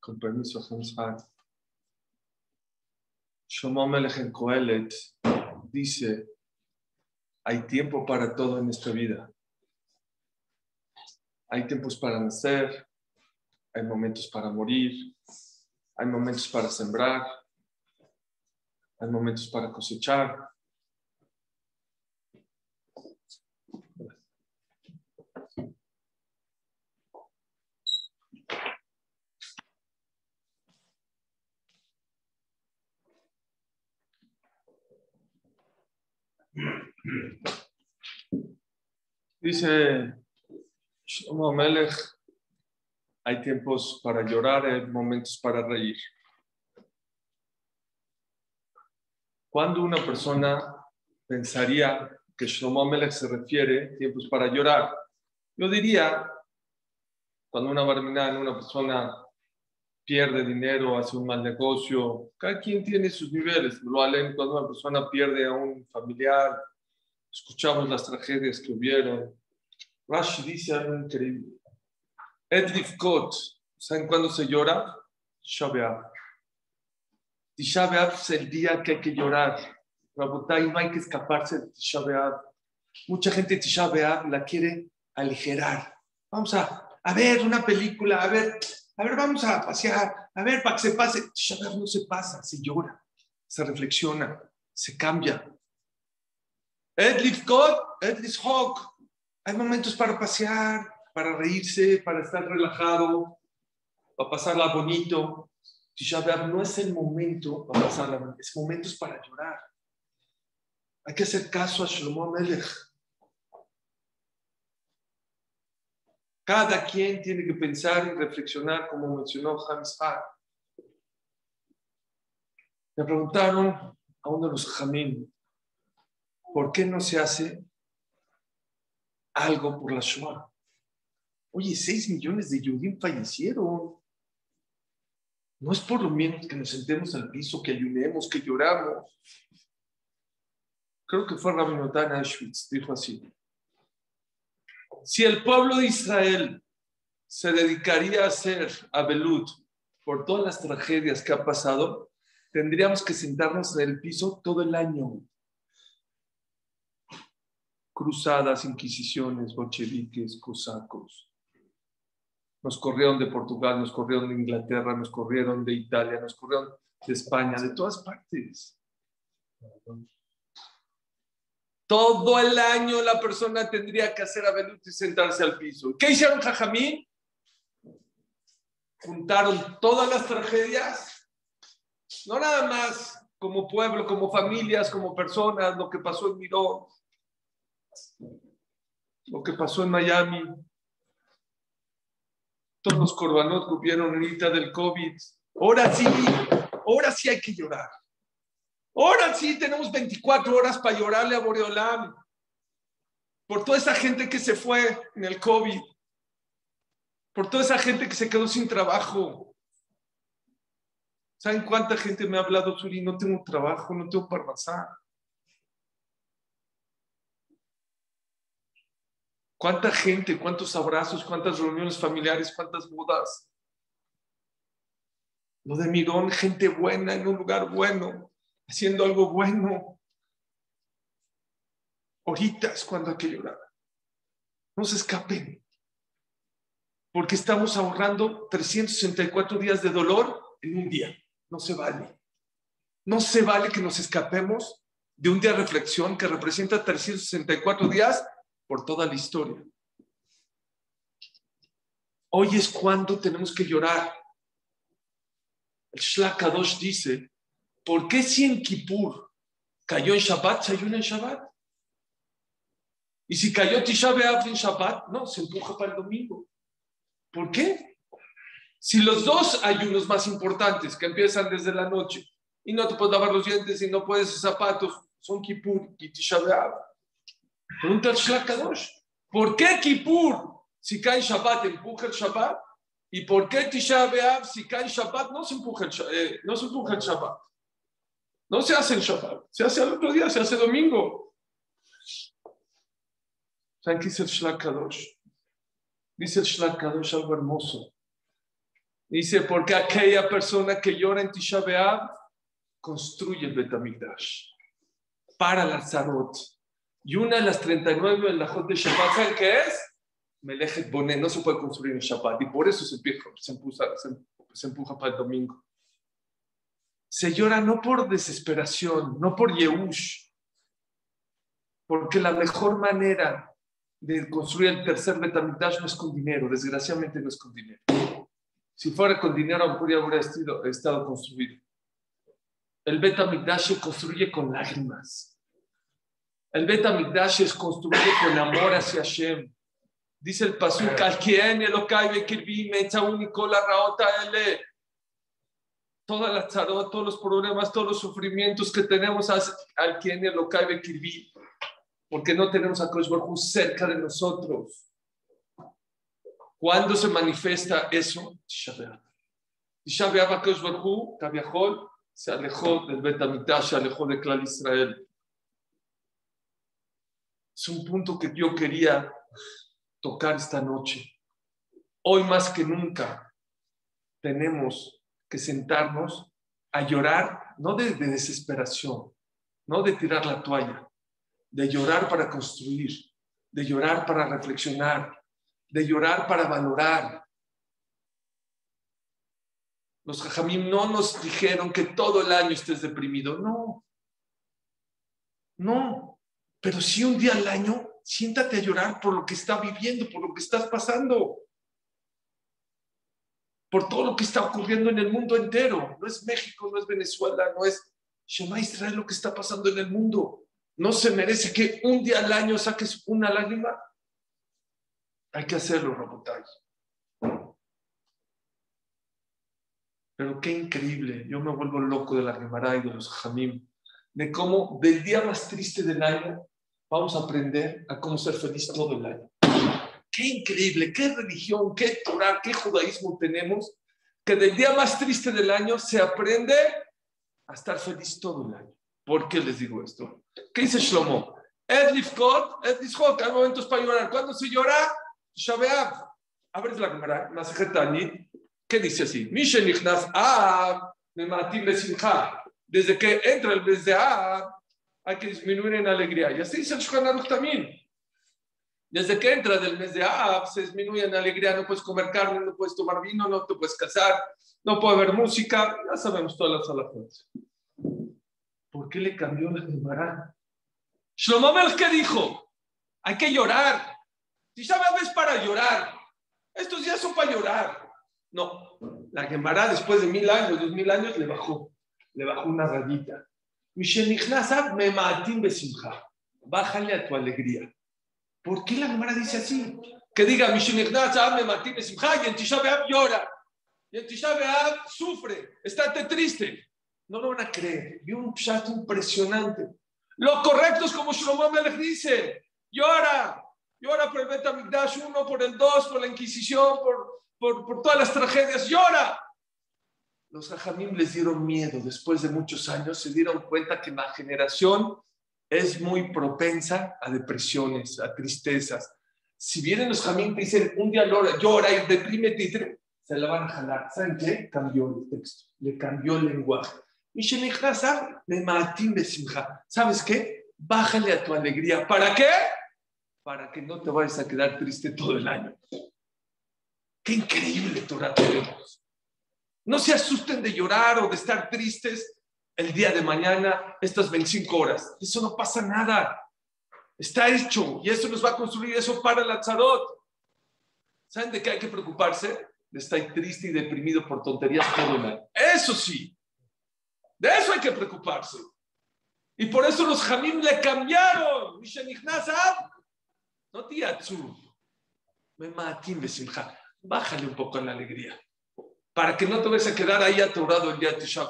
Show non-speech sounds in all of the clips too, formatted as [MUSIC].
Con permiso. Shlomo Melech dice, hay tiempo para todo en esta vida. Hay tiempos para nacer, hay momentos para morir, hay momentos para sembrar, hay momentos para cosechar. Dice Shlomo Melech, hay tiempos para llorar, hay momentos para reír. Cuando una persona pensaría que Shlomo Melech se refiere a tiempos para llorar, yo diría, cuando una barminal, una persona pierde dinero, hace un mal negocio, cada quien tiene sus niveles. Lo cuando una persona pierde a un familiar, escuchamos las tragedias que hubieron. Rashi dice algo increíble. Edlif Kot, ¿saben cuándo se llora? Shabeab. Tisha B'Av es el día que hay que llorar. Rabotay, no hay que escaparse de Tisha. Mucha gente Tisha B'Av la quiere aligerar. Vamos a, a ver una película, a ver, a ver, vamos a pasear, a ver, para que se pase. Tisha no se pasa, se llora, se reflexiona, se cambia. Edlif Kot, Edlif Hawk. Hay momentos para pasear, para reírse, para estar relajado, para pasarla bonito. Tisha no es el momento para pasarla, es momentos para llorar. Hay que hacer caso a Shlomo Melech. Cada quien tiene que pensar y reflexionar, como mencionó James Hart. Me preguntaron a uno de los jamín, ¿por qué no se hace algo por la Shoah? Oye, seis millones de Yudim fallecieron. No es por lo menos que nos sentemos al piso, que ayunemos, que lloramos. Creo que fue Rabbi Notan Auschwitz, dijo así. Si el pueblo de Israel se dedicaría a hacer Abelut por todas las tragedias que ha pasado, tendríamos que sentarnos en el piso todo el año. Cruzadas, inquisiciones, bolcheviques, cosacos. Nos corrieron de Portugal, nos corrieron de Inglaterra, nos corrieron de Italia, nos corrieron de España, de todas partes. Todo el año la persona tendría que hacer abelut y sentarse al piso. ¿Qué hicieron Jajamín? Juntaron todas las tragedias, no nada más como pueblo, como familias, como personas, lo que pasó en Miró, lo que pasó en Miami, todos los corbanos que ahorita del COVID. Ahora sí, ahora sí hay que llorar. Ahora sí tenemos 24 horas para llorarle a Boreolam por toda esa gente que se fue en el COVID, por toda esa gente que se quedó sin trabajo. ¿Saben cuánta gente me ha hablado, Suri? No tengo trabajo, no tengo parnasá. ¿Cuánta gente, cuántos abrazos, cuántas reuniones familiares, cuántas bodas? Lo de Mirón, gente buena en un lugar bueno, haciendo algo bueno. Ahorita es cuando hay que llorar. No se escapen. Porque estamos ahorrando 364 días de dolor en un día. No se vale. No se vale que nos escapemos de un día de reflexión que representa 364 días por toda la historia. Hoy es cuando tenemos que llorar. El Shlakadosh dice, ¿por qué si en Kippur cayó en Shabbat, se ayuna en Shabbat? Y si cayó Tisha B'Av en Shabbat, no, se empuja para el domingo. ¿Por qué? Si los dos ayunos más importantes que empiezan desde la noche y no te puedes lavar los dientes y no puedes zapatos, son Kippur y Tisha B'Av. Pregunta el Shlakadosh, ¿por qué Kippur, si cae Shabbat, empuja el Shabbat? ¿Y por qué Tisha B'Av, si cae Shabbat, no se empuja el, eh, no se empuja el Shabbat? No se hace en Shabbat, se hace al otro día, se hace domingo. ¿Saben qué es el Shlakadosh? Dice el Shlach Kadosh algo hermoso. Dice, porque aquella persona que llora en Tisha B'Av construye el Betamigdash para la Zarot. Y una de las 39 en la Jot de Shabbat, ¿saben qué es? Melejet Boné, no se puede construir en Shabbat y por eso se, empuja, se, empuja, se empuja para el domingo. Se llora no por desesperación, no por Yehush, porque la mejor manera de construir el tercer Betamigdash no es con dinero, desgraciadamente no es con dinero. Si fuera con dinero, podría haber estado, estado construido. El Betamigdash se construye con lágrimas. El Betamigdash se construye con amor hacia Hashem. Dice el Pasuk, todas las todos los problemas, todos los sufrimientos que tenemos al quien lo cae Kirby, porque no tenemos a Kosh cerca de nosotros. ¿Cuándo se manifiesta eso? Tisha B'Av. Tisha se alejó del Betamitash, se alejó de Klal Israel. Es un punto que yo quería tocar esta noche. Hoy más que nunca tenemos que sentarnos a llorar, no de, desesperación, no de tirar la toalla, de llorar para construir, de llorar para reflexionar, de llorar para valorar. Los jajamim no nos dijeron que todo el año estés deprimido, no. No, pero si un día al año, siéntate a llorar por lo que está viviendo, por lo que estás pasando por todo lo que está ocurriendo en el mundo entero. No es México, no es Venezuela, no es Shema Israel lo que está pasando en el mundo. No se merece que un día al año saques una lágrima. Hay que hacerlo, Robotay. Pero qué increíble. Yo me vuelvo loco de la Gemara de los Jamim. De cómo del día más triste del año vamos a aprender a cómo ser feliz todo el año. Qué increíble, qué religión, qué Torah, qué judaísmo tenemos, que del día más triste del año se aprende a estar feliz todo el año. ¿Por qué les digo esto? ¿Qué dice Shlomo? Edlifkot, Edlifkot, hay momentos para llorar. ¿Cuándo se llora? Shabeab. Abres la cámara, Masejetani. ¿Qué dice así? Mishen Ichnas Ab, Mematim Besimcha. Desde que entra el mes de Ab, hay que disminuir en alegría. Y así dice el Shulchan también. Desde que entra del mes de Ab, se disminuye en alegría, no puedes comer carne, no puedes tomar vino, no te puedes casar, no puede haber música, ya sabemos todas las alafones. ¿Por qué le cambió la Gemara? Shlomo ¿qué dijo? Hay que llorar. Si sabes, es para llorar. Estos días son para llorar. No, la Gemara después de mil años, dos mil años, le bajó. Le bajó una rayita. Bájale a tu alegría. ¿Por qué la Gemara dice así? Que diga, y en Tisha llora. Y en Tisha sufre, está triste. No lo van a creer. Y un chat impresionante. Lo correcto es como Shlomo Melech dice. Llora. Llora por el Betamigdash 1, por el 2, por la Inquisición, por, por, por todas las tragedias. Llora. Los Jajamim les dieron miedo. Después de muchos años se dieron cuenta que la generación es muy propensa a depresiones, a tristezas. Si vienen los jamín te dicen un día llora, llora y deprímete, se la van a jalar. ¿Saben qué? Cambió el texto, le cambió el lenguaje. ¿Sabes qué? Bájale a tu alegría. ¿Para qué? Para que no te vayas a quedar triste todo el año. Qué increíble Torah tenemos. No se asusten de llorar o de estar tristes el día de mañana estas 25 horas. Eso no pasa nada. Está hecho y eso nos va a construir eso para el Atzarot. ¿Saben de qué hay que preocuparse? De estar triste y deprimido por tonterías todo el año. Eso sí. De eso hay que preocuparse. Y por eso los Jamim le cambiaron. No tiatsu. Me Bájale un poco la alegría. Para que no te vayas a quedar ahí atorado el día de Tisha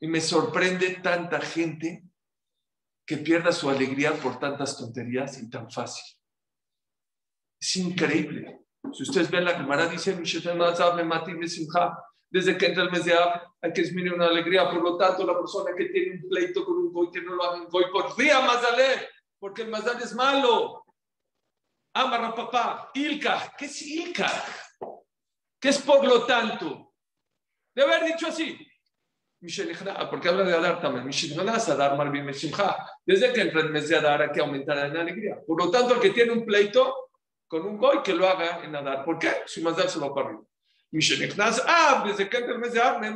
y me sorprende tanta gente que pierda su alegría por tantas tonterías y tan fácil. Es increíble. Si ustedes ven la Gemara, dice, desde que entra el mes de Ab, hay que disminuir una alegría. Por lo tanto, la persona que tiene un pleito con un goy, que no lo haga un goy, por día Mazalé, porque el Mazal es malo. Amarra papá, Ilka. ¿Qué es Ilka? ¿Qué es por lo tanto? De haber dicho así. Porque habla de Adar también. Desde que entra el mes de Adar hay que aumentar la alegría. Por lo tanto, el que tiene un pleito con un goy, que lo haga en Adar. ¿Por qué? Su Mazdal se para arriba. Ah, desde que entra el mes de Adar, me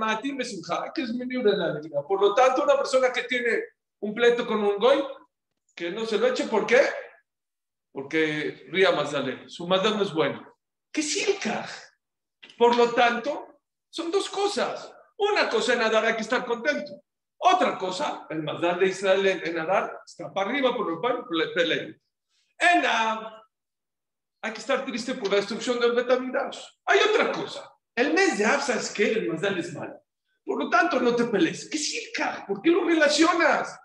que libre la alegría. Por lo tanto, una persona que tiene un pleito con un goy, que no se lo eche. ¿Por qué? Porque ría Mazdal. Su Mazdal no es bueno. ¿Qué es Por lo tanto, son dos cosas. Una cosa en nadar hay que estar contento. Otra cosa, el Mazdal de Israel en, nadar está para arriba por el pan, pelea. En hay que estar triste por la destrucción del Betamidash. Hay otra cosa. El mes de Av, es que El Mazdal es malo. Por lo tanto, no te pelees. ¿Qué circa? ¿Por qué lo relacionas?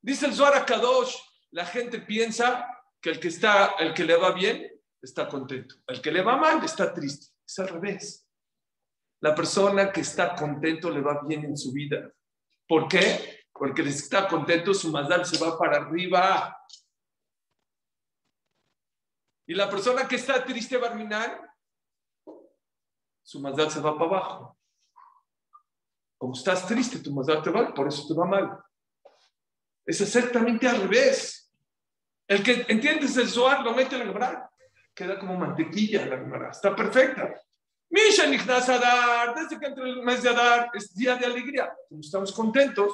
Dice el Zohar Kadosh, la gente piensa que el que, está, el que le va bien está contento. El que le va mal está triste. Es al revés. La persona que está contento le va bien en su vida. ¿Por qué? Porque está contento, su mazdal se va para arriba. Y la persona que está triste, Barminar, su mazdal se va para abajo. Como estás triste, tu mazdal te va, por eso te va mal. Es exactamente al revés. El que entiendes el zoar lo mete en la gemara, queda como mantequilla la gemara, está perfecta. Misha Nichnas Adar, desde que entra el mes de Adar, es día de alegría. Estamos contentos,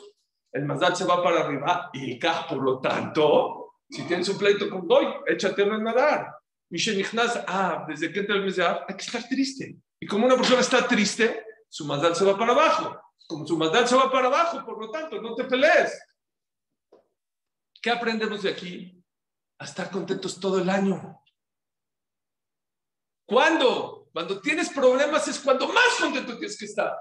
el Mazdal se va para arriba y el por lo tanto, si tienes un pleito con Goy, échatelo en Adar. Misha Nichnas, ah, desde que entra el mes de Adar, hay que estar triste. Y como una persona está triste, su Mazdal se va para abajo. Como su Mazdal se va para abajo, por lo tanto, no te pelees. ¿Qué aprendemos de aquí? A estar contentos todo el año. ¿Cuándo? Cuando tienes problemas es cuando más contento tienes que estar.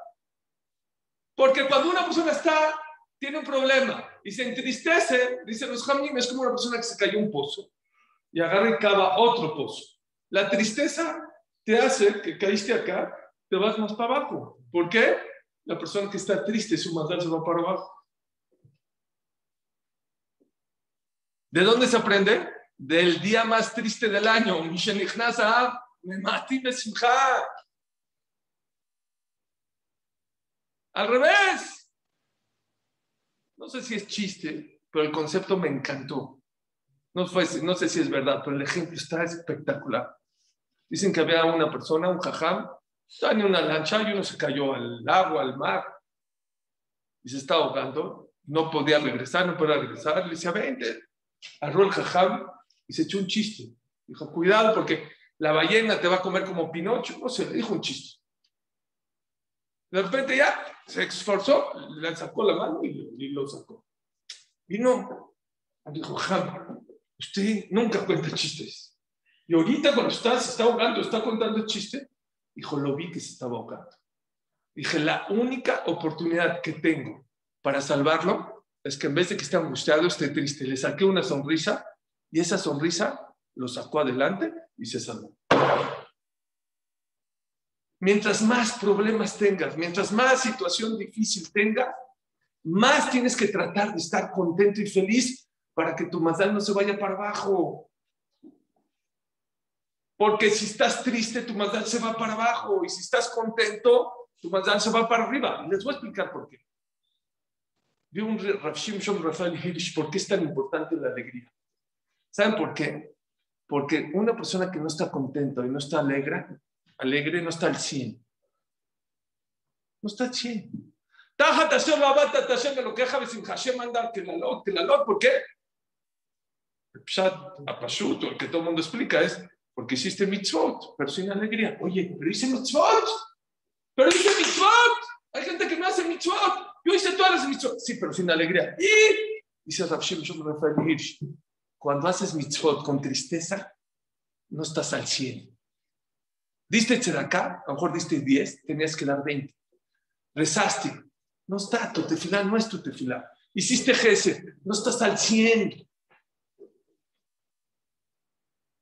Porque cuando una persona está, tiene un problema y se entristece, dicen los jamim, es como una persona que se cayó un pozo y agarra y cava otro pozo. La tristeza te hace que caíste acá, te vas más para abajo. ¿Por qué? La persona que está triste, su maldad se va para abajo. ¿De dónde se aprende? Del día más triste del año. Al revés. No sé si es chiste, pero el concepto me encantó. No, fue, no sé si es verdad, pero el ejemplo está espectacular. Dicen que había una persona, un jajam, estaba en una lancha y uno se cayó al agua, al mar, y se estaba ahogando. No podía regresar, no podía regresar. Le decía, vente. Agarró el jajam y se echó un chiste. Dijo, cuidado porque la ballena te va a comer como Pinocho, no sé, le dijo un chiste. De repente ya se esforzó, le sacó la mano y, lo sacó. Vino, dijo, Jam, usted nunca cuenta chistes. Y ahorita cuando está, se está ahogando, está contando chiste, dijo, lo vi que se estaba ahogando. Dije, la única oportunidad que tengo para salvarlo es que en vez de que esté angustiado, esté triste, le saqué una sonrisa y esa sonrisa lo sacó adelante y se salvó. Mientras más problemas tengas, mientras más situación difícil tengas, más tienes que tratar de estar contento y feliz para que tu mazdal no se vaya para abajo. Porque si estás triste, tu mazdal se va para abajo. Y si estás contento, tu mazdal se va para arriba. Les voy a explicar por qué. Vi un Rav Shimshon Rafael Hirsch, [LAUGHS] ¿por qué es tan importante la alegría? ¿Saben por qué? Porque una persona que no está contenta y no está alegre, alegre no está al 100. No está al 100. Taja tashem babata tashem de lo que que la lot, que la lot, ¿por qué? El pshat apashut, el que todo el mundo explica es porque hiciste mitzvot, pero sin alegría. Oye, pero hice mitzvot, pero hice mitzvot. Hay gente que no hace mitzvot. Yo hice todas las mitzvot. Sí, pero sin alegría. Y dice Rav Shimshon Rafael Hirsch, cuando haces mitzvot con tristeza, no estás al 100. Diste acá, a lo mejor diste 10, tenías que dar 20. Rezaste, no está tu tefilá, no es tu tefilá. Hiciste jese, no estás al 100.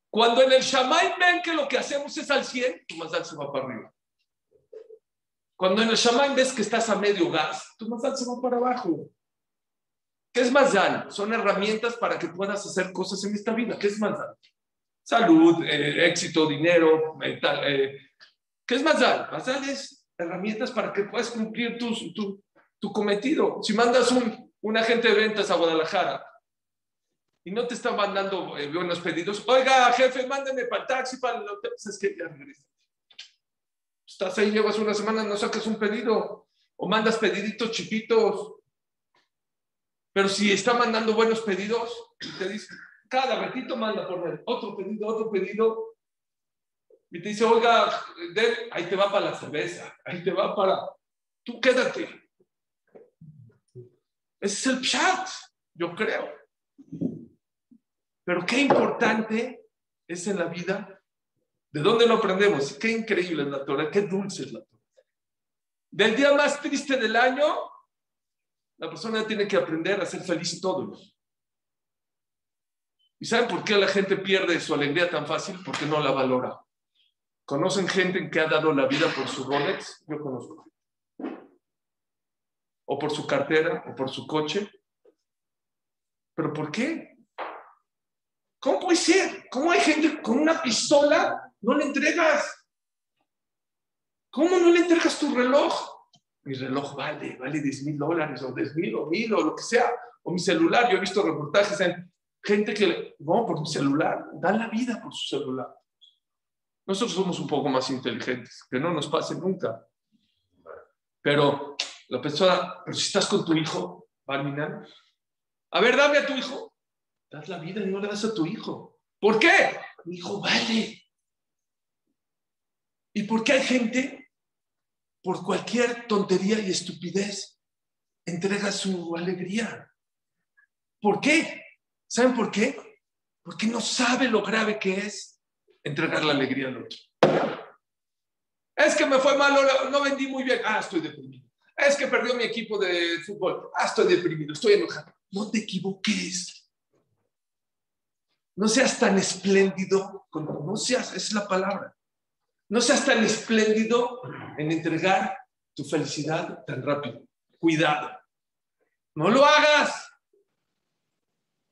Cuando en el Shamay ven que lo que hacemos es al 100, tu mazal se va para arriba. Cuando en el Shamay ves que estás a medio gas, tu mazal se va para abajo. ¿Qué es Mazal? Son herramientas para que puedas hacer cosas en esta vida. ¿Qué es Mazal? salud, eh, éxito, dinero, mental. Eh, ¿Qué es Mazal? Mazal es herramientas para que puedas cumplir tu, tu, tu cometido. Si mandas un, un agente de ventas a Guadalajara y no te está mandando eh, buenos pedidos, oiga, jefe, mándeme para el taxi, para el hotel, pues es que ya regresa. Estás ahí, llevas una semana, no sacas un pedido, o mandas pediditos chiquitos. Pero si está mandando buenos pedidos, te dice, cada ratito manda por él, otro pedido, otro pedido, y te dice, oiga, ahí te va para la cerveza, ahí te va para, tú quédate. Ese es el chat, yo creo. Pero qué importante es en la vida. ¿De dónde lo aprendemos? Qué increíble es la Torah, qué dulce es la Torah. Del día más triste del año, la persona tiene que aprender a ser feliz todos. ¿Y saben por qué la gente pierde su alegría tan fácil? Porque no la valora. ¿Conocen gente que ha dado la vida por su Rolex? Yo conozco. O por su cartera, o por su coche. ¿Pero por qué? ¿Cómo puede ser? ¿Cómo hay gente con una pistola no le entregas? ¿Cómo no le entregas tu reloj? Mi reloj vale, vale 10 mil dólares o 10 mil o mil o lo que sea. O mi celular, yo he visto reportajes en gente que, no, por mi celular, dan la vida por su celular. Nosotros somos un poco más inteligentes, que no nos pase nunca. Pero la persona, pero si estás con tu hijo, Barminan, a ver, dame a tu hijo das la vida y no le das a tu hijo. ¿Por qué? Mi hijo vale. ¿Y por qué hay gente, por cualquier tontería y estupidez, entrega su alegría? ¿Por qué? ¿Saben por qué? Porque no sabe lo grave que es entregar la alegría al otro. Es que me fue mal, no vendí muy bien. Ah, estoy deprimido. Es que perdió mi equipo de fútbol. Ah, estoy deprimido, estoy enojado. No te equivoques. No seas tan espléndido, no seas, esa es la palabra. No seas tan espléndido en entregar tu felicidad tan rápido. Cuidado. No lo hagas.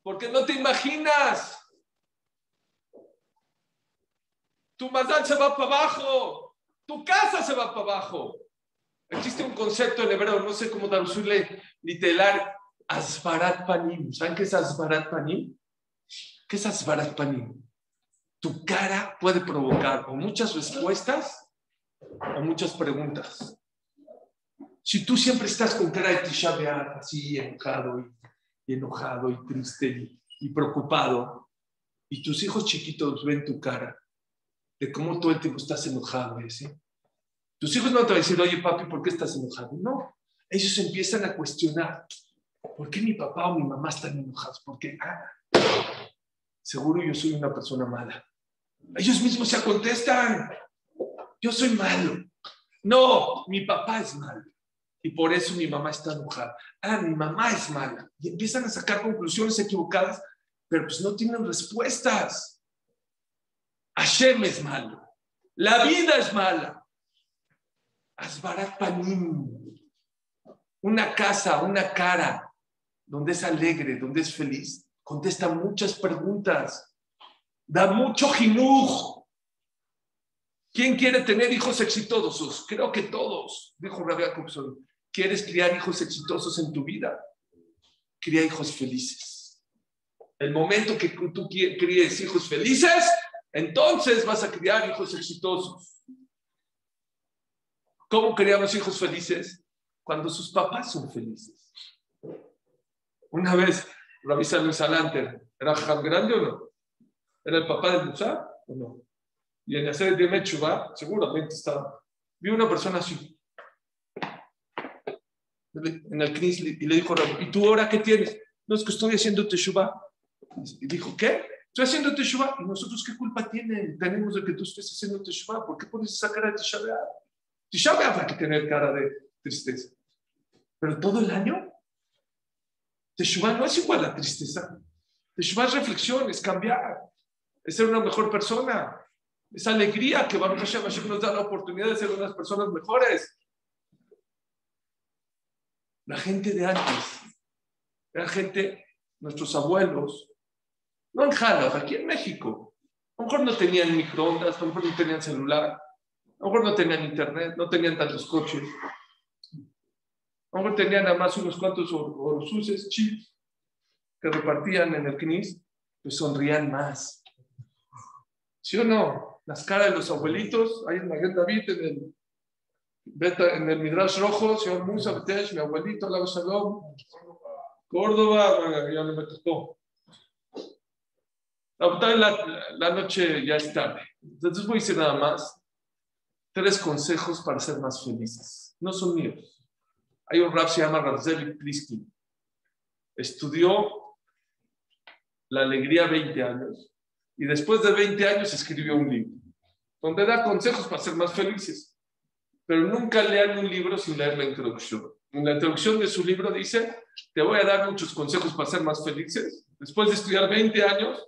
Porque no te imaginas. Tu mazal se va para abajo. Tu casa se va para abajo. Existe un concepto en hebreo, no sé cómo traducirle literal, asbarat panim. ¿Saben qué es asbarat panim? ¿Qué es Asbarat Panim? Tu cara puede provocar o muchas respuestas o muchas preguntas. Si tú siempre estás con cara de Tisha así enojado y, enojado y triste y, preocupado, y tus hijos chiquitos ven tu cara de cómo todo el tiempo estás enojado, ¿sí? Tus hijos no te van a decir, oye papi, ¿por qué estás enojado? No, ellos empiezan a cuestionar, ¿por qué mi papá o mi mamá están enojados? ¿Por qué? Ah, seguro yo soy una persona mala. Ellos mismos se contestan, yo soy malo. No, mi papá es malo. Y por eso mi mamá está enojada. Ah, mi mamá es mala. Y empiezan a sacar conclusiones equivocadas, pero pues no tienen respuestas. Hashem es malo. La vida es mala. Asbarat Panim. Una casa, una cara, donde es alegre, donde es feliz, contesta muchas preguntas, da mucho jinuj. ¿Quién quiere tener hijos exitosos? Creo que todos, dijo Rabia Jacobson. ¿Quieres criar hijos exitosos en tu vida? Cría hijos felices. El momento que tú críes hijos felices, entonces vas a criar hijos exitosos. ¿Cómo criamos hijos felices? Cuando sus papás son felices. Una vez Rabbi Salem Salanter, ¿era grande o no? ¿Era el papá de Musa o no? Y en hacer de Mechuba, seguramente estaba. Vi una persona así, en el Knis, y le dijo, ¿y tú ahora qué tienes? No, es que estoy haciendo Teshuvah. Y dijo, ¿qué? Estoy haciendo Teshuvah. ¿Y nosotros qué culpa tienen? tenemos de que tú estés haciendo Teshuvah? ¿Por qué pones esa cara de Tisha B'Av? Tisha B'Av que tener cara de tristeza. Pero todo el año Teshuvah no es igual a tristeza. Teshuvah es reflexión, es cambiar, es ser una mejor persona. Es alegría que Baruch Hashem, nos da la oportunidad de ser unas personas mejores. La gente de antes, la gente, nuestros abuelos, no en Jalab, aquí en México, A lo mejor no tenían microondas, a lo mejor no tenían celular, a lo mejor no tenían internet, no tenían tantos coches. A lo mejor tenían nada más unos cuantos orosuces, chips, que repartían en el CNIS, pues sonrían más. ¿Sí o no? Las caras de los abuelitos, ahí en Maguel David, en el, en el Midrash Rojo, señor Musa Betesh, mi abuelito, la Shalom, Córdoba, ya no me tocó. La, la noche ya es tarde. Entonces voy a decir nada más tres consejos para ser más felices. No son míos. Hay un rap se llama Ravzeli Pliskin. Estudió la alegría 20 años y después de 20 años escribió un libro donde da consejos para ser más felices. Pero nunca lean un libro sin leer la introducción. En la introducción de su libro dice, te voy a dar muchos consejos para ser más felices. Después de estudiar 20 años,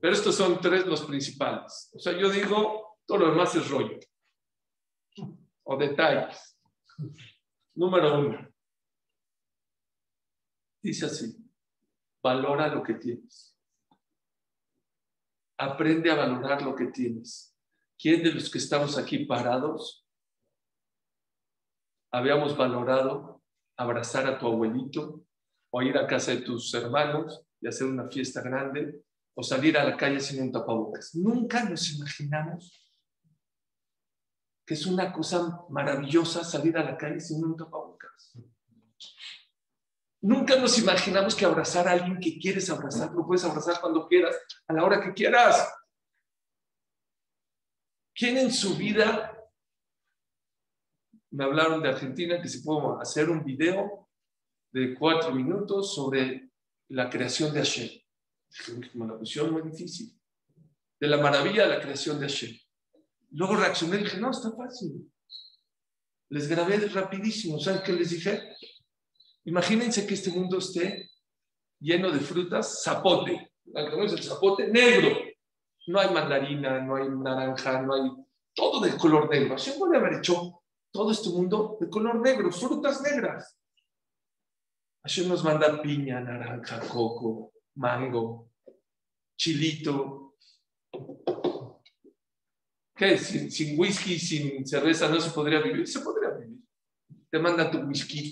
pero estos son tres los principales. O sea, yo digo, todo lo demás es rollo o detalles. Número uno. Dice así, valora lo que tienes. Aprende a valorar lo que tienes. ¿Quién de los que estamos aquí parados habíamos valorado abrazar a tu abuelito o ir a casa de tus hermanos y hacer una fiesta grande o salir a la calle sin un tapabocas. Nunca nos imaginamos que es una cosa maravillosa salir a la calle sin un tapabocas. Nunca nos imaginamos que abrazar a alguien que quieres abrazar, lo puedes abrazar cuando quieras, a la hora que quieras. ¿Quién en su vida me hablaron de Argentina que se puede hacer un video de cuatro minutos sobre la creación de Hashem? Una cuestión muy difícil. De la maravilla de la creación de Hashem. Luego reaccioné y dije, no, está fácil. Les grabé rapidísimo. ¿Saben qué les dije? Imagínense que este mundo esté lleno de frutas, zapote. el zapote? Negro. No hay mandarina, no hay naranja, no hay... Todo de color negro. Así puede haber hecho todo este mundo de color negro, frutas negras. Así nos manda piña, naranja, coco, mango, chilito, ¿Qué? Sin, sin whisky, sin cerveza no se podría vivir. Se podría vivir. Te manda tu whisky.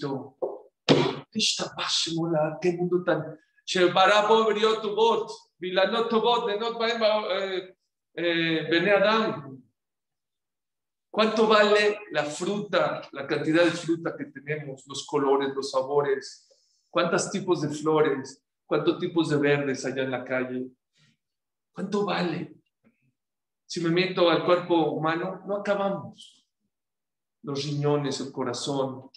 Qué mundo tan. Shebará pobrió tu bot. Vilanot tu bot. De not eh, eh, Bene Adam. ¿Cuánto vale la fruta, la cantidad de fruta que tenemos, los colores, los sabores? ¿Cuántos tipos de flores? ¿Cuántos tipos de verdes allá en la calle? ¿Cuánto vale? Si me meto al cuerpo humano, no acabamos. Los riñones, el corazón,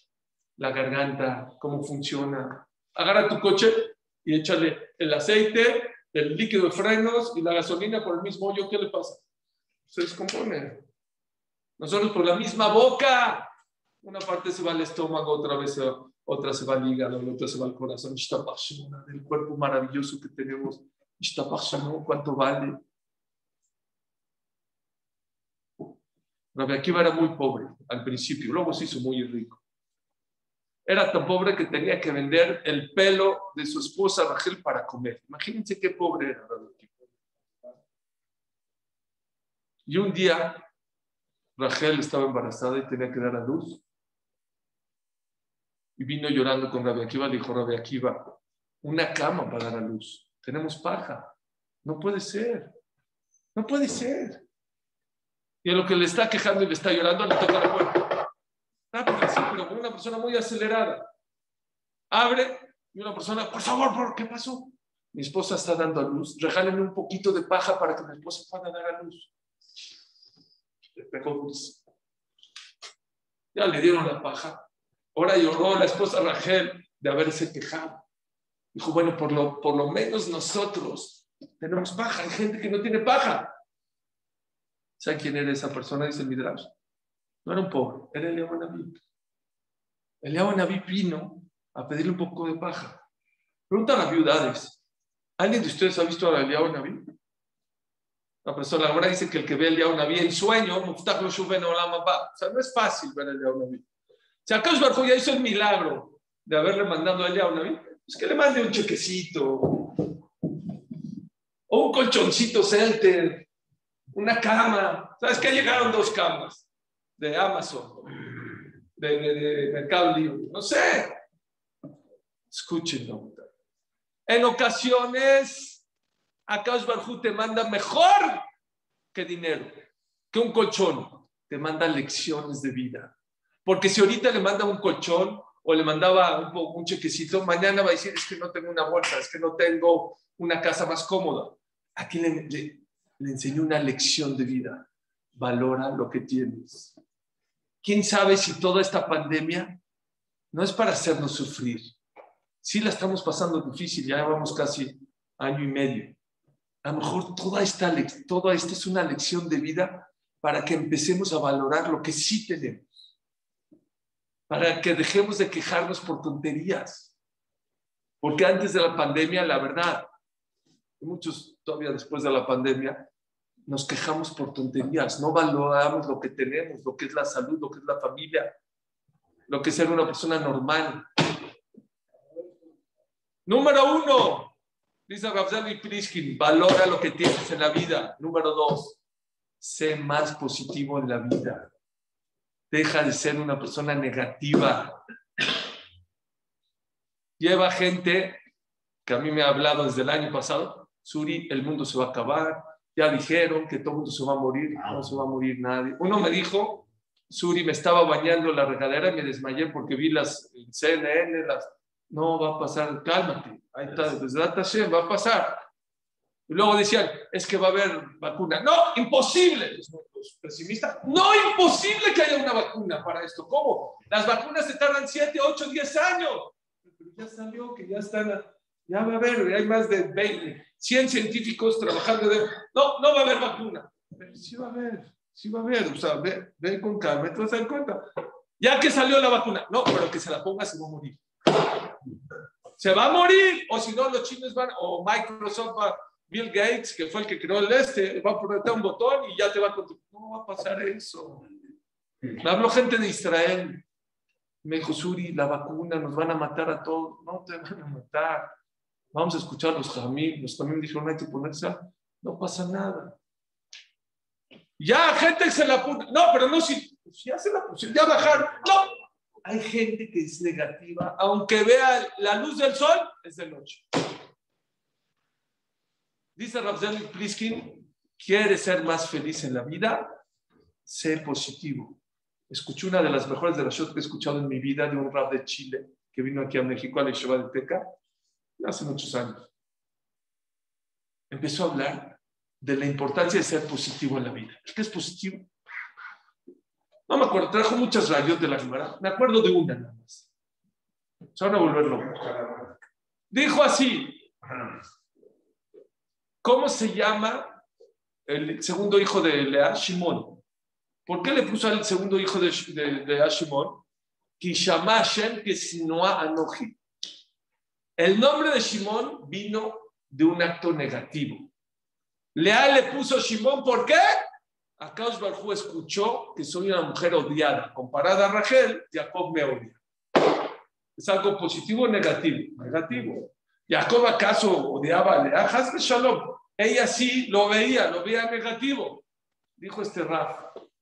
la garganta, cómo funciona. Agarra tu coche y échale el aceite, el líquido de frenos y la gasolina por el mismo hoyo. ¿Qué le pasa? Se descompone. Nosotros por la misma boca. Una parte se va al estómago, otra vez otra se va al hígado, otra se va al corazón. Del cuerpo maravilloso que tenemos. ¿Cuánto vale? Rabbi Akiva era muy pobre al principio, luego se hizo muy rico. Era tan pobre que tenía que vender el pelo de su esposa Rachel para comer. Imagínense qué pobre era Akiva. Y un día Rachel estaba embarazada y tenía que dar a luz. Y vino llorando con Rabbi Akiva. Le dijo Rabbi Akiva, una cama para dar a luz. Tenemos paja. No puede ser. No puede ser. Y a lo que le está quejando y le está llorando, le toca la puerta. Rápido, pero con una persona muy acelerada. Abre y una persona, por favor, ¿por qué pasó? Mi esposa está dando a luz. Regálenme un poquito de paja para que mi esposa pueda dar a luz. Le pegó. Ya le dieron la paja. Ahora lloró la esposa Rachel de haberse quejado. Dijo, bueno, por lo, por lo menos nosotros tenemos paja. Hay gente que no tiene paja. ¿Saben quién era esa persona? Dice el Midrash. No era un pobre, era Eliahu Naví. Eliahu Naví vino a pedirle un poco de paja. Pregunta a viudades. ¿Alguien de ustedes ha visto a Eliahu Naví? La persona ahora dice que el que ve a Eliahu Naví en sueño, O sea, no es fácil ver a Eliahu Naví. Si acaso Barjo ya hizo el milagro de haberle mandado a Eliahu Naví, pues que le mande un chequecito o un colchoncito center una cama. ¿Sabes qué? Llegaron dos camas de Amazon, de, de, Mercado Libre. No sé. Escúchenlo. En ocasiones, Akash Barhu te manda mejor que dinero, que un colchón. Te manda lecciones de vida. Porque si ahorita le manda un colchón o le mandaba un, un chequecito, mañana va a decir, es que no tengo una bolsa, es que no tengo una casa más cómoda. Aquí le, le, le enseñó una lección de vida. Valora lo que tienes. ¿Quién sabe si toda esta pandemia no es para hacernos sufrir? Sí la estamos pasando difícil, ya llevamos casi año y medio. A lo mejor toda esta, toda esta es una lección de vida para que empecemos a valorar lo que sí tenemos. Para que dejemos de quejarnos por tonterías. Porque antes de la pandemia, la verdad, muchos todavía después de la pandemia, nos quejamos por tonterías, no valoramos lo que tenemos, lo que es la salud, lo que es la familia, lo que es ser una persona normal. Número uno, dice y Priskin, valora lo que tienes en la vida. Número dos, sé más positivo en la vida. Deja de ser una persona negativa. Lleva gente que a mí me ha hablado desde el año pasado, Suri, el mundo se va a acabar, ya dijeron que todo el mundo se va a morir, no se va a morir nadie. Uno me dijo, Suri, me estaba bañando en la regadera y me desmayé porque vi las CNN, las... No, va a pasar, cálmate, ahí está, desde va a pasar. Y luego decían, es que va a haber vacuna. No, imposible. Los pesimistas, no, imposible que haya una vacuna para esto. ¿Cómo? Las vacunas se tardan 7, 8, 10 años. Pero ya salió, que ya están, ya va a haber, hay más de 20, 100 científicos trabajando de, no, no va a haber vacuna. Pero sí va a haber, sí va a haber, o sea, ve, con calma, te vas a dar cuenta. Ya que salió la vacuna, no, pero que se la ponga se va a morir. Se va a morir, o si no, los chinos van, o Microsoft va, Bill Gates, que fue el que creó el este, va a poner un botón y ya te va a contar. No va a pasar eso. Me habló gente de Israel. Me dijo, Suri, la vacuna, nos van a matar a todos. No te van a matar vamos a escuchar los jamí, los también dijeron, hay que ponerse, no pasa nada. Ya, gente se la puso, no, pero no, si, ya se la puso, ya bajar, no. Hay gente que es negativa, aunque vea la luz del sol, es de noche. Dice Rabzel Pliskin, ¿quieres ser más feliz en la vida? Sé positivo. Escuché una de las mejores de las que he escuchado en mi vida de un rap de Chile que vino aquí a México a la Yeshiva de Teca hace muchos años, empezó a hablar de la importancia de ser positivo en la vida. ¿Qué es positivo? No me acuerdo, trajo muchas rayos de la Gemara. Me acuerdo de una nada más. Se van a volver locos. Dijo así: ¿Cómo se llama el segundo hijo de Lea? Shimon. ¿Por qué le puso al segundo hijo de, de, Lea Shimon? Kishamashem Anoji. El nombre de Shimón vino de un acto negativo. Lea le puso Shimón, ¿por qué? Akash Barjú escuchó que soy una mujer odiada. Comparada a Rachel, Jacob me odia. ¿Es algo positivo o negativo? Negativo. Jacob acaso odiaba a Lea? Hazme Shalom. Ella sí lo veía, lo veía negativo. Dijo este Raf,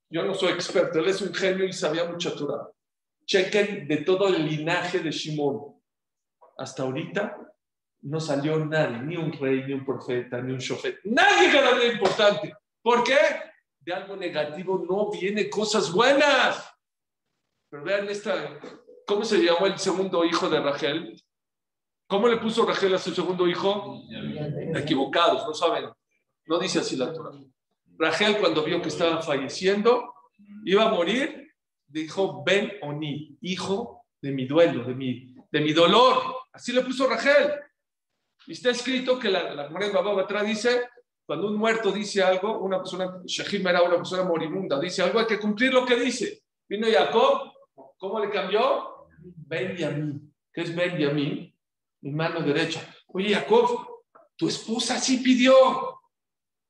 yo no soy experto, él es un genio y sabía mucha Torah. Chequen de todo el linaje de Shimón hasta ahorita no salió nadie, ni un rey, ni un profeta, ni un shofet, nadie que era importante. ¿Por qué? De algo negativo no viene cosas buenas. Pero vean esta, ¿cómo se llamó el segundo hijo de Rachel? ¿Cómo le puso Rachel a su segundo hijo? Equivocados, no saben. No dice así la Torah. Rachel cuando vio que estaba falleciendo, iba a morir, dijo, Ben Oni, hijo de mi duelo, de mi, de mi dolor. Así le puso Rachel. Y está escrito que la, la de Baba atrás dice, cuando un muerto dice algo, una persona, Shahim era una persona moribunda, dice algo, hay que cumplir lo que dice. Vino Jacob, ¿cómo le cambió? Benjamín. ¿Qué es Benjamín? Mi mano derecha. Oye, Jacob, tu esposa sí pidió.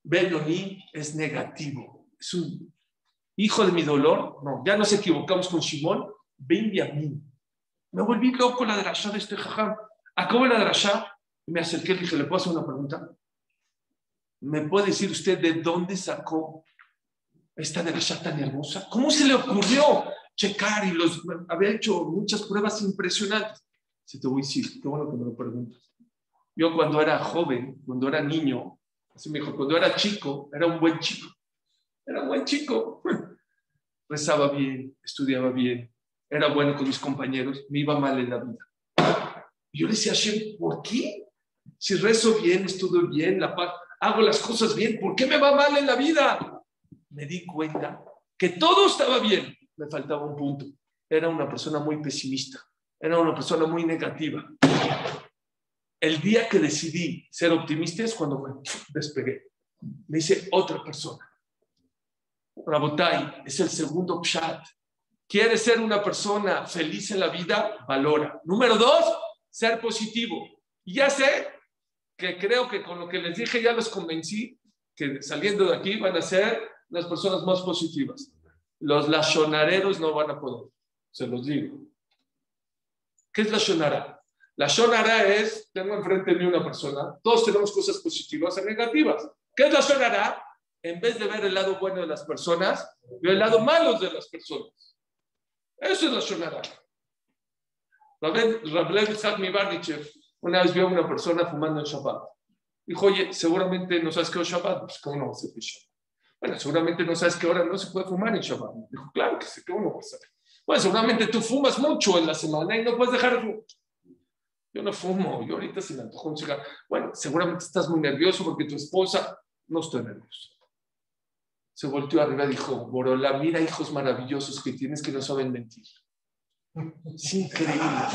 Benjamín es negativo. Es un hijo de mi dolor. No, ya nos equivocamos con Shimón. Benjamín. Me volví loco la drasha de este jajam. Acabo la drasha y me acerqué y dije, ¿le puedo hacer una pregunta? ¿Me puede decir usted de dónde sacó esta la tan hermosa? ¿Cómo se le ocurrió checar y los había hecho muchas pruebas impresionantes? Si te voy a decir, qué bueno que me lo preguntas. Yo cuando era joven, cuando era niño, así me dijo, cuando era chico, era un buen chico. Era un buen chico. [LAUGHS] Rezaba bien, estudiaba bien, era bueno con mis compañeros, me iba mal en la vida. Y yo le decía a ¿por qué? Si rezo bien, estudio bien, la paz, hago las cosas bien, ¿por qué me va mal en la vida? Me di cuenta que todo estaba bien, me faltaba un punto. Era una persona muy pesimista, era una persona muy negativa. El día que decidí ser optimista es cuando me despegué. Me hice otra persona. Rabotai es el segundo pshat. ¿Quieres ser una persona feliz en la vida? Valora. Número dos, ser positivo. Y ya sé que creo que con lo que les dije ya los convencí que saliendo de aquí van a ser las personas más positivas. Los lachonareros no van a poder, se los digo. ¿Qué es la shonara? La shonara es, tengo enfrente de mí una persona, todos tenemos cosas positivas y negativas. ¿Qué es la shonara? En vez de ver el lado bueno de las personas, veo el lado malo de las personas. Eso es la shonara. Rablev Isaac Mibarnichev una vez vio a una persona fumando en Shabbat. Dijo, oye, seguramente no sabes qué es Shabbat. Pues, ¿cómo no vas a Shabbat? Bueno, seguramente no sabes qué hora no se puede fumar en Shabbat. Dijo, claro que sé, ¿cómo no vas a saber? Bueno, seguramente tú fumas mucho en la semana y no puedes dejar de fumar. Yo no fumo, yo ahorita se me antojó un cigarro. Bueno, seguramente estás muy nervioso porque tu esposa, no estoy nervioso. Se volteó arriba y dijo, Borola, mira hijos maravillosos que tienes que no saben mentir. Es increíble.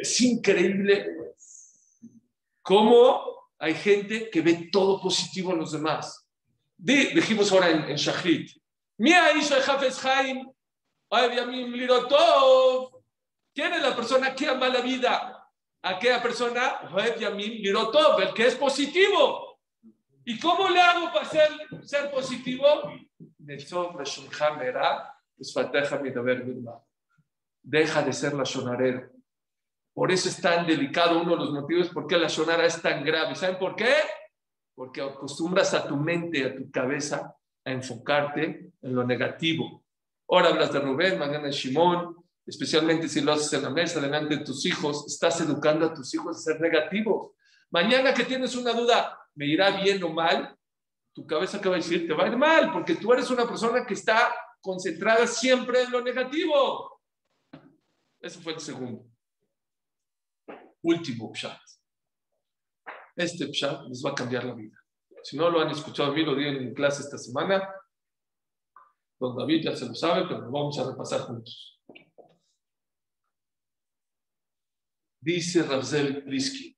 Es increíble cómo hay gente que ve todo positivo en los demás. dijimos ahora en, en Shachrit. ¿Quién es la persona que ama la vida? Aquella persona, el que es positivo. ¿Y cómo le hago para ser, ser positivo? Deja de ser la shonarero. Por eso es tan delicado uno de los motivos por qué la shonara es tan grave. ¿Saben por qué? Porque acostumbras a tu mente, a tu cabeza, a enfocarte en lo negativo. Ahora hablas de Rubén, mañana de Shimón, especialmente si lo haces en la mesa delante de tus hijos, estás educando a tus hijos a ser negativos. Mañana que tienes una duda, ¿me irá bien o mal? Tu cabeza que va a decir, te va a ir mal, porque tú eres una persona que está concentrada siempre en lo negativo. Ese fue el segundo. Último pshat. Este pshat les va a cambiar la vida. Si no lo han escuchado a mí, lo di en clase esta semana. Don David ya se lo sabe, pero lo vamos a repasar juntos. Dice Ravzel Brisky,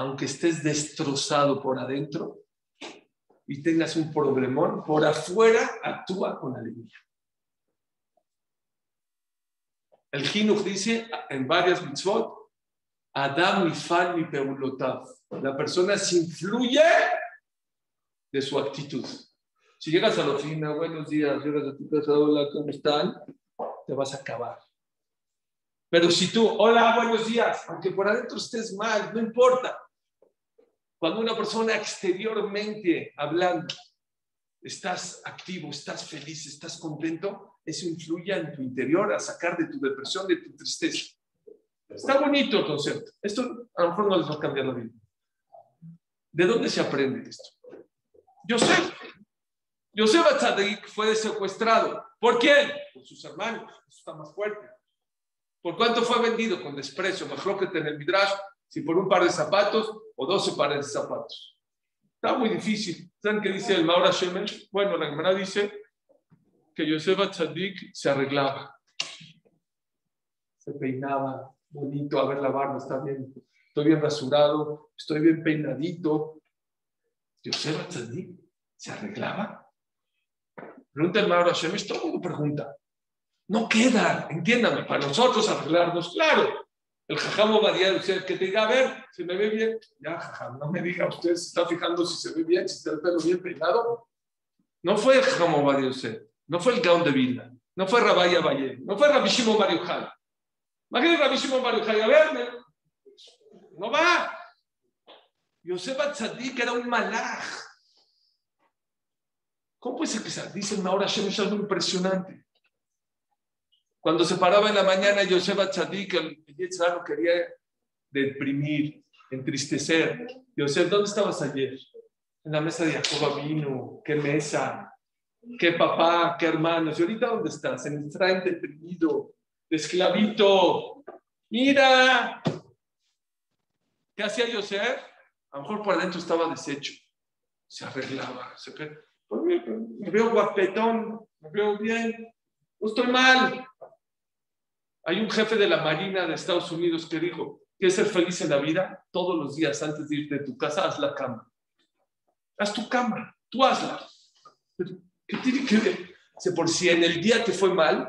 aunque estés destrozado por adentro, y tengas un problemón, por afuera actúa con alegría. El Jinuch dice en varias mitzvot, Adam mi fan mi peulotav. La persona se influye de su actitud. Si llegas a la oficina, buenos días, llegas a tu casa, hola, ¿cómo están? Te vas a acabar. Pero si tú, hola, buenos días, aunque por adentro estés mal, no importa. Cuando una persona exteriormente hablando, estás activo, estás feliz, estás contento, eso influye en tu interior a sacar de tu depresión, de tu tristeza. Está bonito el concepto. Esto a lo mejor no les va a cambiar la vida. ¿De dónde se aprende esto? Yosef. Yosef Atzadik fue secuestrado. ¿Por quién? Por sus hermanos. Eso está más fuerte. ¿Por cuánto fue vendido? Con desprecio. Mejor que tener Midrash si por un par de zapatos o 12 pares de zapatos. Está muy difícil. ¿Saben qué dice el Maura Shemesh? Bueno, la hermana dice que Yosef Tzadik se arreglaba. Se peinaba bonito, a ver la barba, está bien, estoy bien rasurado, estoy bien peinadito. Yosef Tzadik se arreglaba. Pregunta el Maura Shemesh, todo el mundo pregunta. No queda, entiéndame, para nosotros arreglarnos, claro, el jajam Obadiah usted que te diga, a ver, si me ve bien. Ya, jajam, no me diga, usted se está fijando si se ve bien, si está el pelo bien peinado. No fue el jajam Obadiah no fue el Gaon de Vilna, no fue Rabaya Valle, no fue Bar Yochai. Imagínate Rabbi Shimon Bar a verme. No va. Yosef Atzadik era un malaj. ¿Cómo puede ser que se dicen ahora Hashem es algo impresionante? Cuando se paraba en la mañana, Yosef Atzadik, el Yetzirah quería deprimir, entristecer. Yosef, ¿dónde estabas ayer? En la mesa de Jacob vino, qué mesa, qué papá, qué hermanos. ¿Y ahorita dónde estás? En el deprimido, de esclavito. Mira, ¿qué hacía Yosef? A lo mejor por adentro estaba deshecho. Se arreglaba. Pues me veo guapetón, me veo bien, no estoy mal. Hay un jefe de la Marina de Estados Unidos que dijo, ¿quieres ser feliz en la vida? Todos los días antes de irte de tu casa, haz la cama. Haz tu cama, tú hazla. ¿Qué tiene que ver? Por si en el día te fue mal,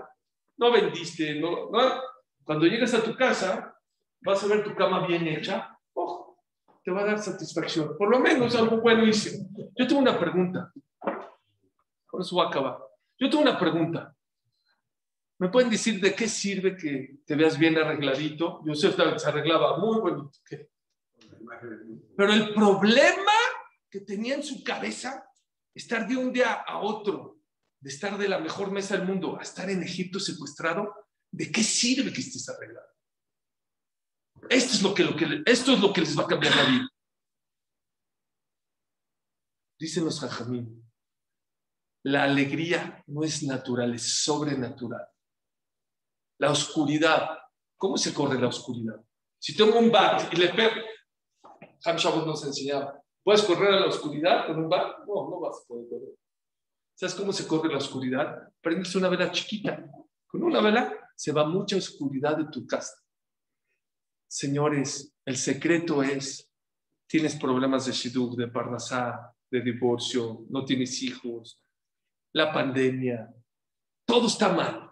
no vendiste, no. Cuando llegas a tu casa, vas a ver tu cama bien hecha, oh, te va a dar satisfacción. Por lo menos algo bueno hice. Yo tengo una pregunta. Con eso voy a acabar. Yo tengo una pregunta. ¿Me pueden decir de qué sirve que te veas bien arregladito? Yo sé que se arreglaba muy bonito. Pero el problema que tenía en su cabeza, estar de un día a otro, de estar de la mejor mesa del mundo a estar en Egipto secuestrado, ¿de qué sirve que estés arreglado? Esto es lo que, lo que, esto es lo que les va a cambiar la vida. Dicen los jajamín, la alegría no es natural, es sobrenatural. La oscuridad, ¿cómo se corre la oscuridad? Si tengo un bat y le pego, Ham nos enseñaba, ¿puedes correr a la oscuridad con un bat? No, no vas a poder correr. ¿Sabes cómo se corre la oscuridad? Prendes una vela chiquita. Con una vela se va mucha oscuridad de tu casa. Señores, el secreto es, tienes problemas de shiduk, de parnasá, de divorcio, no tienes hijos, la pandemia, todo está mal.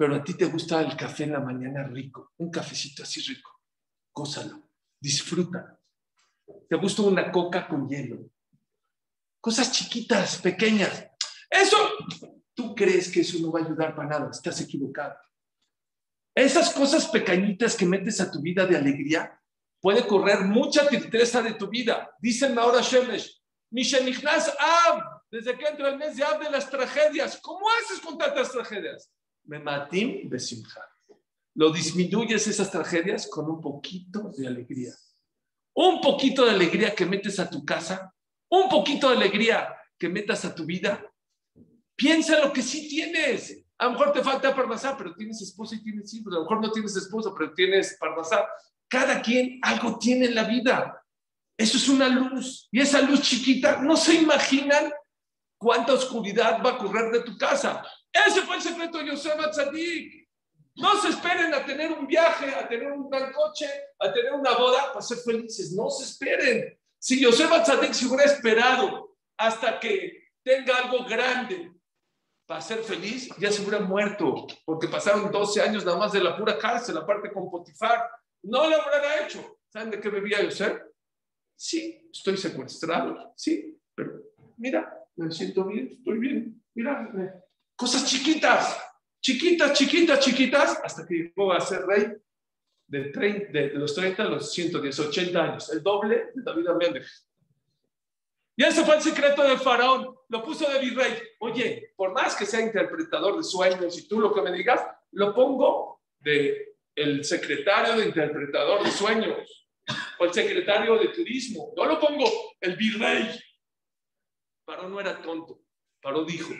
Pero a ti te gusta el café en la mañana rico, un cafecito así rico. Gózalo, disfruta. Te gusta una coca con hielo. Cosas chiquitas, pequeñas. Eso, tú crees que eso no va a ayudar para nada, estás equivocado. Esas cosas pequeñitas que metes a tu vida de alegría, puede correr mucha tristeza de tu vida. Dicen ahora Shemesh, Mishenichnas Ab, desde que entra el mes de Ab de las tragedias. ¿Cómo haces con tantas tragedias? Me matim besimcha. Lo disminuyes esas tragedias con un poquito de alegría. Un poquito de alegría que metes a tu casa, un poquito de alegría que metas a tu vida. Piensa lo que sí tienes. A lo mejor te falta parnasá, pero tienes esposa y tienes hijos. A lo mejor no tienes esposa, pero tienes parnasá. Cada quien algo tiene en la vida. Eso es una luz. Y esa luz chiquita, no se imaginan cuánta oscuridad va a correr de tu casa. Ese fue el secreto de Yosef Tzadik. No se esperen a tener un viaje, a tener un gran coche, a tener una boda para ser felices. No se esperen. Si Yosef Tzadik se hubiera esperado hasta que tenga algo grande para ser feliz, ya se hubiera muerto, porque pasaron 12 años nada más de la pura cárcel, aparte con Potifar. No lo hubiera hecho. ¿Saben de qué bebía Yosef? Sí, estoy secuestrado, sí, pero mira, me siento bien, estoy bien. Mira, cosas chiquitas, chiquitas, chiquitas, chiquitas, hasta que llegó a ser rey de, de, los 30 a los 110, 80 años, el doble de David Améndez. Y ese fue el secreto del faraón, lo puso de virrey. Oye, por más que sea interpretador de sueños y tú lo que me digas, lo pongo de el secretario de interpretador de sueños o el secretario de turismo. No lo pongo el virrey. Paró no era tonto. Paró dijo,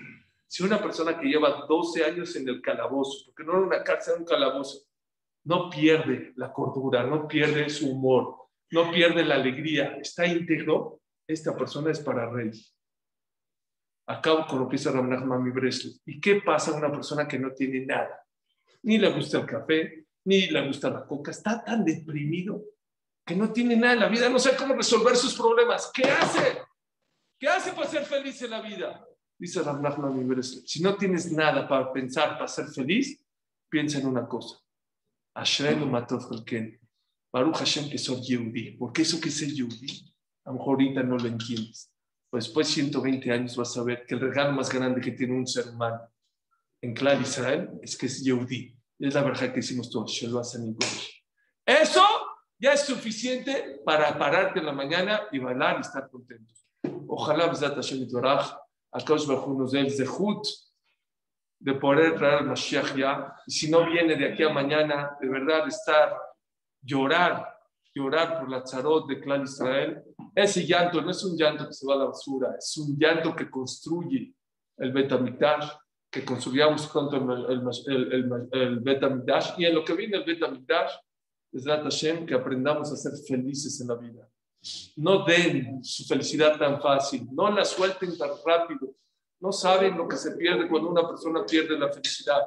si una persona que lleva 12 años en el calabozo, porque no era una cárcel, era un calabozo, no pierde la cordura, no pierde su humor, no pierde la alegría, está íntegro, esta persona es para rey. Acabo con lo que dice Mami Breslau. ¿Y qué pasa a una persona que no tiene nada? Ni le gusta el café, ni le gusta la coca, está tan deprimido que no tiene nada en la vida, no sabe cómo resolver sus problemas. ¿Qué hace? ¿Qué hace para ser feliz en la vida? Dice Ramnachman si no tienes nada para pensar, para ser feliz, piensa en una cosa. Ashrenu matov Baruch Hashem que soy Yehudi. Porque eso que es Yehudi, a lo mejor ahorita no lo entiendes. Pues después de 120 años vas a ver que el regalo más grande que tiene un ser humano en Clar Israel es que es Yehudi. Es la verdad que hicimos todos. Eso ya es suficiente para pararte en la mañana y bailar y estar contento. Ojalá, Hashem Torah, Akash Bajú nos dé el zehut de poder traer al Mashiach ya. Y si no viene de aquí a mañana, de verdad estar, llorar, llorar por la tzarot de Clan Israel. Ese llanto no es un llanto que se va a la basura, es un llanto que construye el Betamikdash, que construyamos pronto el, el, el, el. Y en lo que viene el Betamikdash, es Hashem que aprendamos a ser felices en la vida. No den su felicidad tan fácil, no la suelten tan rápido. No saben lo que se pierde cuando una persona pierde la felicidad.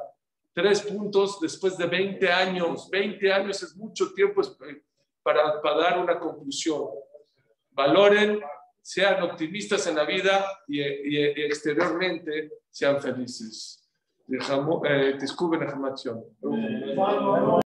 Tres puntos después de 20 años. 20 años es mucho tiempo para, para dar una conclusión. Valoren, sean optimistas en la vida y, y, exteriormente sean felices. Eh, descubren la